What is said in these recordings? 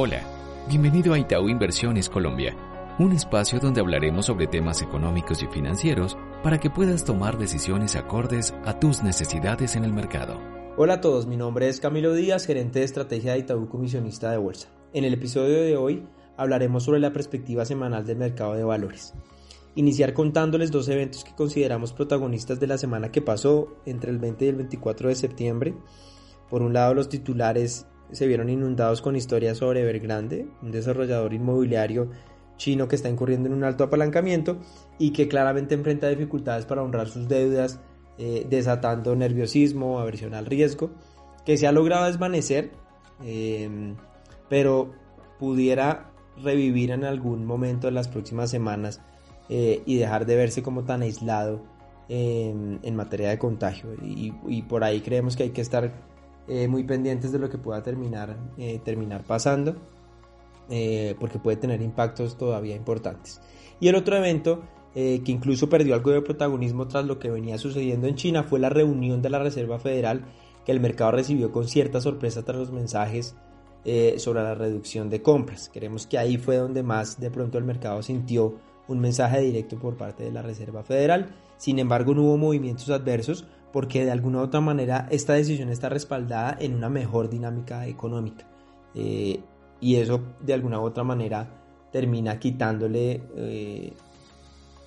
Hola, bienvenido a Itaú Inversiones Colombia, un espacio donde hablaremos sobre temas económicos y financieros para que puedas tomar decisiones acordes a tus necesidades en el mercado. Hola a todos, mi nombre es Camilo Díaz, gerente de estrategia de Itaú Comisionista de Bolsa. En el episodio de hoy hablaremos sobre la perspectiva semanal del mercado de valores. Iniciar contándoles dos eventos que consideramos protagonistas de la semana que pasó entre el 20 y el 24 de septiembre. Por un lado, los titulares se vieron inundados con historias sobre Evergrande, un desarrollador inmobiliario chino que está incurriendo en un alto apalancamiento y que claramente enfrenta dificultades para honrar sus deudas, eh, desatando nerviosismo, aversión al riesgo, que se ha logrado desvanecer, em, pero pudiera revivir en algún momento en las próximas semanas eh, y dejar de verse como tan aislado em, en materia de contagio. y, por ahí creemos que hay que estar eh, muy pendientes de lo que pueda terminar, eh, terminar pasando, eh, porque puede tener impactos todavía importantes. Y el otro evento que incluso perdió algo de protagonismo tras lo que venía sucediendo en China fue la reunión de la Reserva Federal que el mercado recibió con cierta sorpresa tras los mensajes sobre la reducción de compras. Creemos que ahí fue donde más de pronto el mercado sintió un mensaje directo por parte de la Reserva Federal. Sin embargo, no hubo movimientos adversos porque de alguna u otra manera esta decisión está respaldada en una mejor dinámica económica. Eh, y eso de alguna u otra manera termina quitándole eh,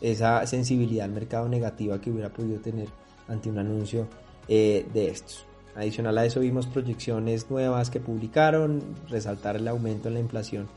esa sensibilidad al mercado negativa que hubiera podido tener ante un anuncio eh, de estos. Adicional a eso vimos proyecciones nuevas que publicaron, resaltar el aumento en la inflación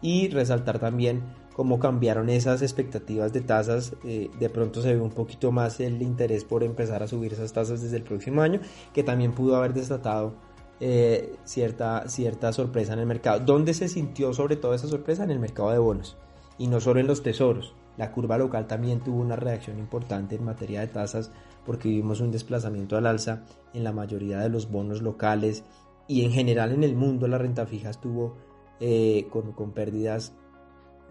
y resaltar también cómo cambiaron esas expectativas de tasas, eh, de pronto se ve un poquito más el interés por empezar a subir esas tasas desde el próximo año, que también pudo haber desatado eh, cierta, cierta sorpresa en el mercado. ¿Dónde se sintió sobre todo esa sorpresa? En el mercado de bonos y no solo en los tesoros. La curva local también tuvo una reacción importante en materia de tasas porque vimos un desplazamiento al alza en la mayoría de los bonos locales y en general en el mundo la renta fija estuvo eh, con, con pérdidas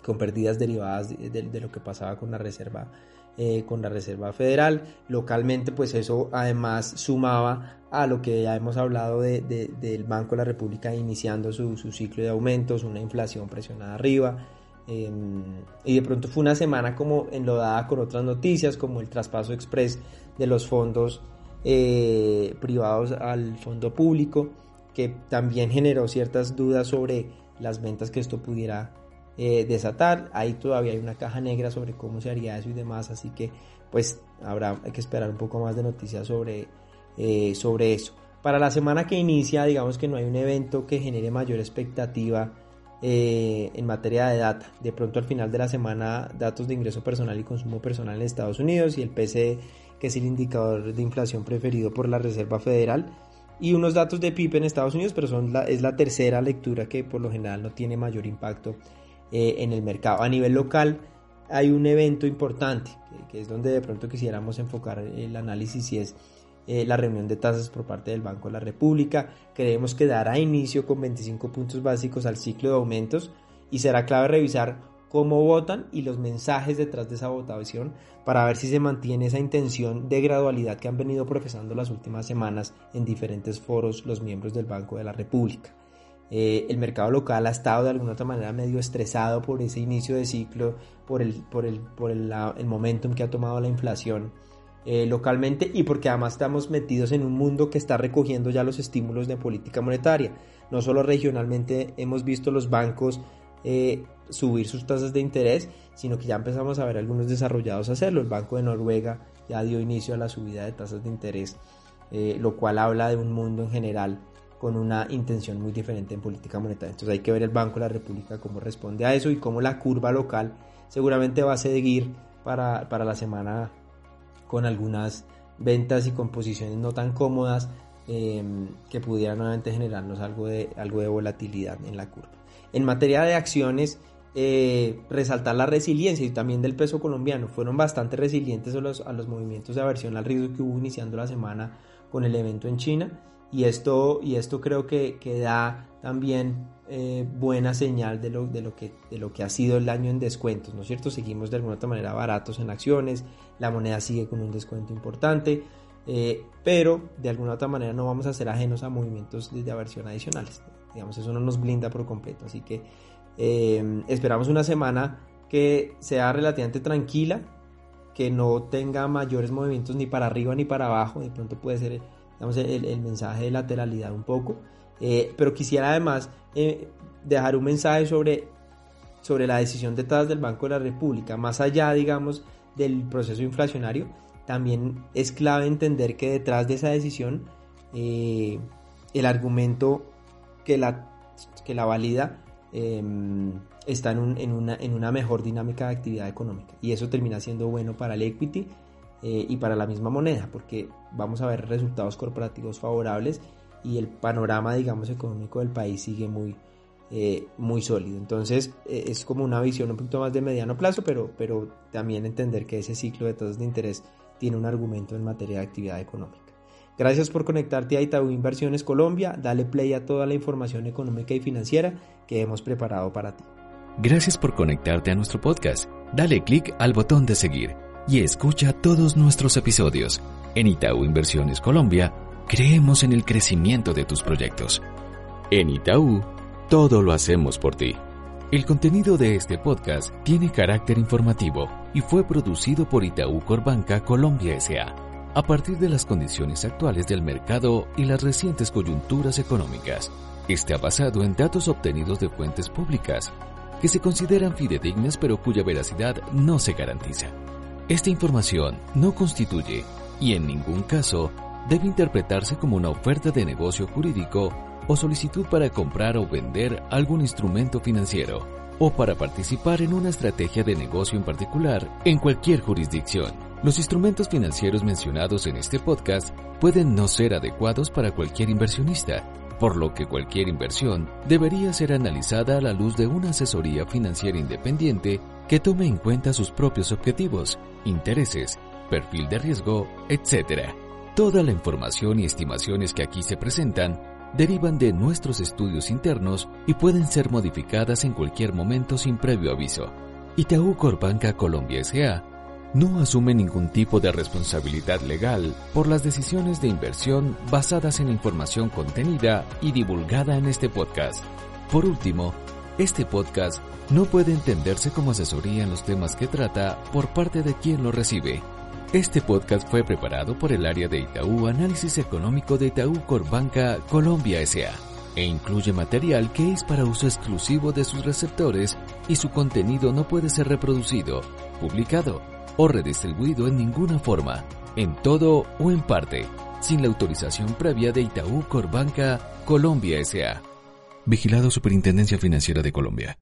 con pérdidas derivadas de, lo que pasaba con la reserva eh, con la reserva federal. Localmente pues eso además sumaba a lo que ya hemos hablado del banco de la república iniciando su, ciclo de aumentos una inflación presionada arriba. Em, y de pronto fue una semana como enlodada con otras noticias como el traspaso express de los fondos eh, privados al fondo público que también generó ciertas dudas sobre las ventas que esto pudiera eh, desatar. Ahí todavía hay una caja negra sobre cómo se haría eso y demás, así que pues habrá hay que esperar un poco más de noticias sobre, eh, sobre eso. Para la semana que inicia, digamos que no hay un evento que genere mayor expectativa eh, en materia de data. De pronto al final de la semana, datos de ingreso personal y consumo personal en Estados Unidos y el PCE, que es el indicador de inflación preferido por la Reserva Federal, y unos datos de PIB en Estados Unidos, pero son es la tercera lectura que por lo general no tiene mayor impacto eh, en el mercado. A nivel local hay un evento importante, que, es donde de pronto quisiéramos enfocar el análisis y es eh, la reunión de tasas por parte del Banco de la República. Creemos que dará inicio con 25 puntos básicos al ciclo de aumentos y será clave revisar cómo votan y los mensajes detrás de esa votación para ver si se mantiene esa intención de gradualidad que han venido profesando las últimas semanas en diferentes foros los miembros del Banco de la República. Eh, el mercado local ha estado de alguna otra manera medio estresado por ese inicio de ciclo, por el, por el, por el, momentum que ha tomado la inflación eh, localmente y porque además estamos metidos en un mundo que está recogiendo ya los estímulos de política monetaria. No solo regionalmente hemos visto los bancos eh, subir sus tasas de interés, sino que ya empezamos a ver algunos desarrollados hacerlo. El Banco de Noruega ya dio inicio a la subida de tasas de interés, lo cual habla de un mundo en general con una intención muy diferente en política monetaria. Entonces hay que ver el Banco de la República cómo responde a eso y cómo la curva local seguramente va a seguir para, la semana con algunas ventas y composiciones no tan cómodas em, que pudieran nuevamente generarnos algo de, algo de volatilidad en la curva. En materia de acciones, eh, resaltar la resiliencia y también del peso colombiano. Fueron bastante resilientes a los, a los movimientos de aversión al riesgo que hubo iniciando la semana con el evento en China y esto, y esto creo que, que da también eh, buena señal de lo, de, lo que, de lo que ha sido el año en descuentos, ¿no es cierto? Seguimos de alguna otra manera baratos en acciones, la moneda sigue con un descuento importante, eh, pero de alguna otra manera no vamos a ser ajenos a movimientos de aversión adicionales. Digamos, eso no nos blinda por completo. Así que eh, esperamos una semana que sea relativamente tranquila, que no tenga mayores movimientos ni para arriba ni para abajo. De pronto puede ser digamos, el, mensaje de lateralidad un poco. Eh, pero quisiera además eh, dejar un mensaje sobre, sobre la decisión detrás del Banco de la República, más allá, digamos, del proceso inflacionario, también es clave entender que detrás de esa decisión eh, el argumento que la, que la valida em, está en, en, una, en, una, mejor dinámica de actividad económica y eso termina siendo bueno para el equity eh, y para la misma moneda porque vamos a ver resultados corporativos favorables y el panorama digamos económico del país sigue muy, eh, muy sólido. Entonces es como una visión un poquito más de mediano plazo, pero, pero también entender que ese ciclo de tasas de interés tiene un argumento en materia de actividad económica. Gracias por conectarte a Itaú Inversiones Colombia. Dale play a toda la información económica y financiera que hemos preparado para ti. Gracias por conectarte a nuestro podcast. Dale clic al botón de seguir y escucha todos nuestros episodios. En Itaú Inversiones Colombia, creemos en el crecimiento de tus proyectos. En Itaú, todo lo hacemos por ti. El contenido de este podcast tiene carácter informativo y fue producido por Itaú Corbanca Colombia S.A. a partir de las condiciones actuales del mercado y las recientes coyunturas económicas. Está basado en datos obtenidos de fuentes públicas que se consideran fidedignas pero cuya veracidad no se garantiza. Esta información no constituye y en ningún caso debe interpretarse como una oferta de negocio jurídico o solicitud para comprar o vender algún instrumento financiero o para participar en una estrategia de negocio en particular en cualquier jurisdicción. Los instrumentos financieros mencionados en este podcast pueden no ser adecuados para cualquier inversionista, por lo que cualquier inversión debería ser analizada a la luz de una asesoría financiera independiente que tome en cuenta sus propios objetivos, intereses, perfil de riesgo, etc. Toda la información y estimaciones que aquí se presentan derivan de nuestros estudios internos y pueden ser modificadas en cualquier momento sin previo aviso. Itaú Corbanca Colombia S.A. no asume ningún tipo de responsabilidad legal por las decisiones de inversión basadas en información contenida y divulgada en este podcast. Por último, este podcast no puede entenderse como asesoría en los temas que trata por parte de quien lo recibe este podcast fue preparado por el área de Itaú Análisis Económico de Itaú Corbanca Colombia S.A. e incluye material que es para uso exclusivo de sus receptores y su contenido no puede ser reproducido, publicado o redistribuido en ninguna forma, en todo o en parte, sin la autorización previa de Itaú Corbanca Colombia S.A. Vigilado Superintendencia Financiera de Colombia.